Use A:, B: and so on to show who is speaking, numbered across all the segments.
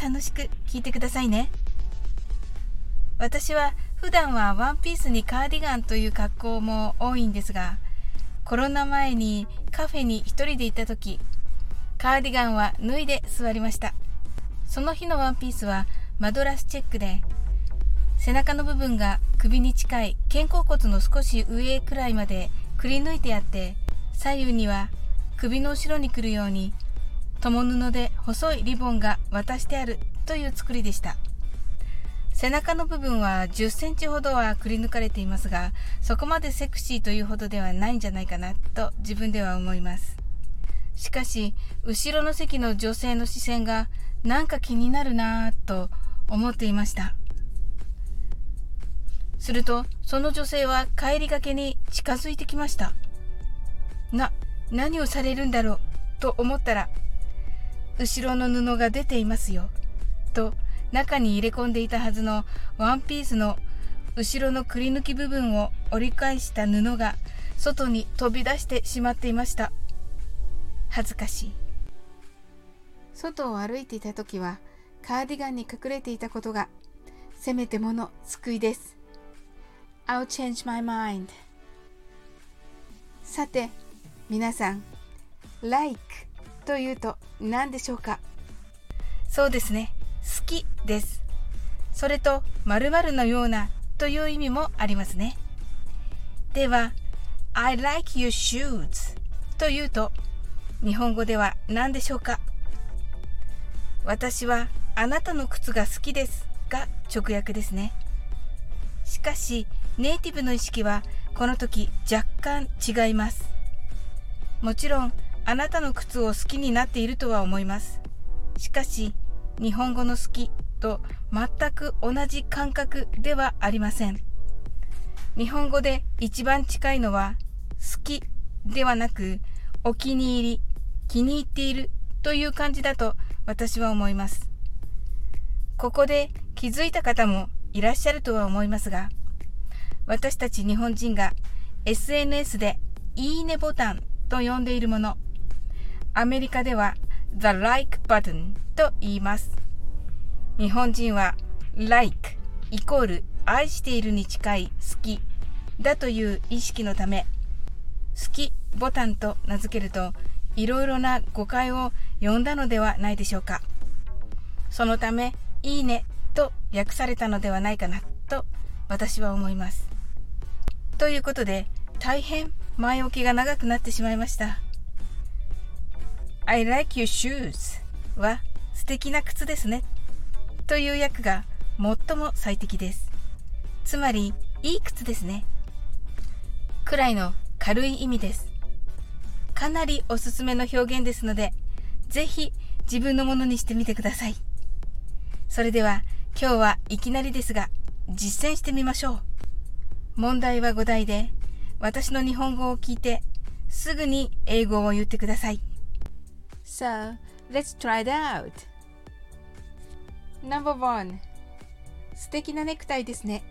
A: 楽しく聞いてくださいね。私は普段はワンピースにカーディガンという格好も多いんですが、コロナ前にカフェに一人で行った時、カーディガンは脱いで座りました。その日のワンピースはマドラスチェックで、背中の部分が首に近い肩甲骨の少し上くらいまでくり抜いてあって、左右には首の後ろに来るように、友布で細いリボンが渡してあるという作りでした。背中の部分は10センチほどはくり抜かれていますが、そこまでセクシーというほどではないんじゃないかなと自分では思います。しかし、後ろの席の女性の視線がなんか気になるなぁと思っていました。すると、その女性は帰りがけに近づいてきました。な、何をされるんだろうと思ったら、後ろの布が出ていますよ。と、中に入れ込んでいたはずのワンピースの後ろのくり抜き部分を折り返した布が外に飛び出してしまっていました。恥ずかしい。
B: 外を歩いていた時はカーディガンに隠れていたことがせめてもの救いです。I'll change my mind. さて、皆さん、like というと何でしょうか？
A: そうですね。好きです。それと、〇〇のようなという意味もありますね。では、I like your shoes というと、日本語では何でしょうか？私はあなたの靴が好きですが直訳ですね。しかし、ネイティブの意識はこの時若干違います。もちろん、あなたの靴を好きになっているとは思います。しかし、日本語の好きと全く同じ感覚ではありません。日本語で一番近いのは好きではなくお気に入り、気に入っているという感じだと私は思います。ここで気づいた方もいらっしゃるとは思いますが、私たち日本人が SNS でいいねボタンと呼んでいるもの、アメリカでは The Like Button と言います。日本人は Like イコール愛しているに近い好きだという意識のため、好きボタンと名付けるといろいろな誤解を呼んだのではないでしょうか。そのため、いいねと訳されたのではないかなと私は思います。ということで、大変前置きが長くなってしまいました。I like your shoes は素敵な靴ですね。という訳が最も最適です。つまり、いい靴ですね。くらいの軽い意味です。かなりおすすめの表現ですので、ぜひ自分のものにしてみてください。それでは今日はいきなりですが実践してみましょう。問題は5題で私の日本語を聞いてすぐに英語を言ってください。
B: So, let's try it out. Number one 素敵なネクタイですね。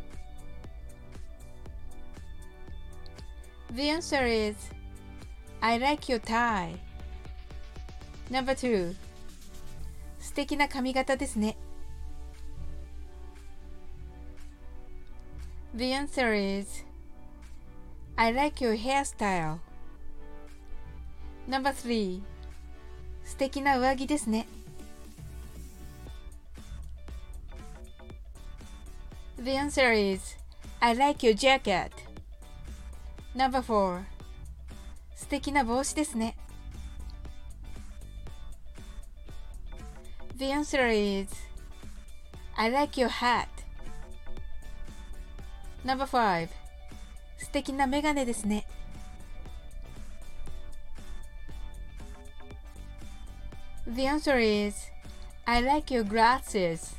B: The answer is I like your tie. Number two 素敵な髪型ですね。The answer is I like your hairstyle. Number three 素敵な上着ですね。The answer is I like your jacket. Number four 素敵な帽子ですね。The answer is I like your hat. Number five 素敵なメガネですね。The answer is I like your glasses.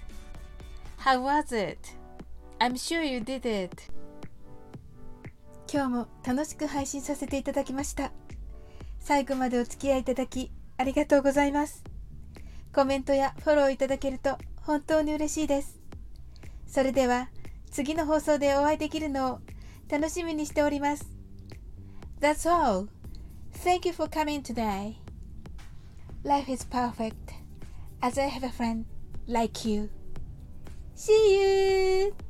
B: How was it? I'm sure you did it. 今日も楽しく配信させていただきました。最後までお付き合いいただきありがとうございます。コメントやフォローいただけると本当に嬉しいです。それでは次の放送でお会いできるのを楽しみにしております。That's all. Thank you for coming today. Life is perfect as I have a friend like you. See you!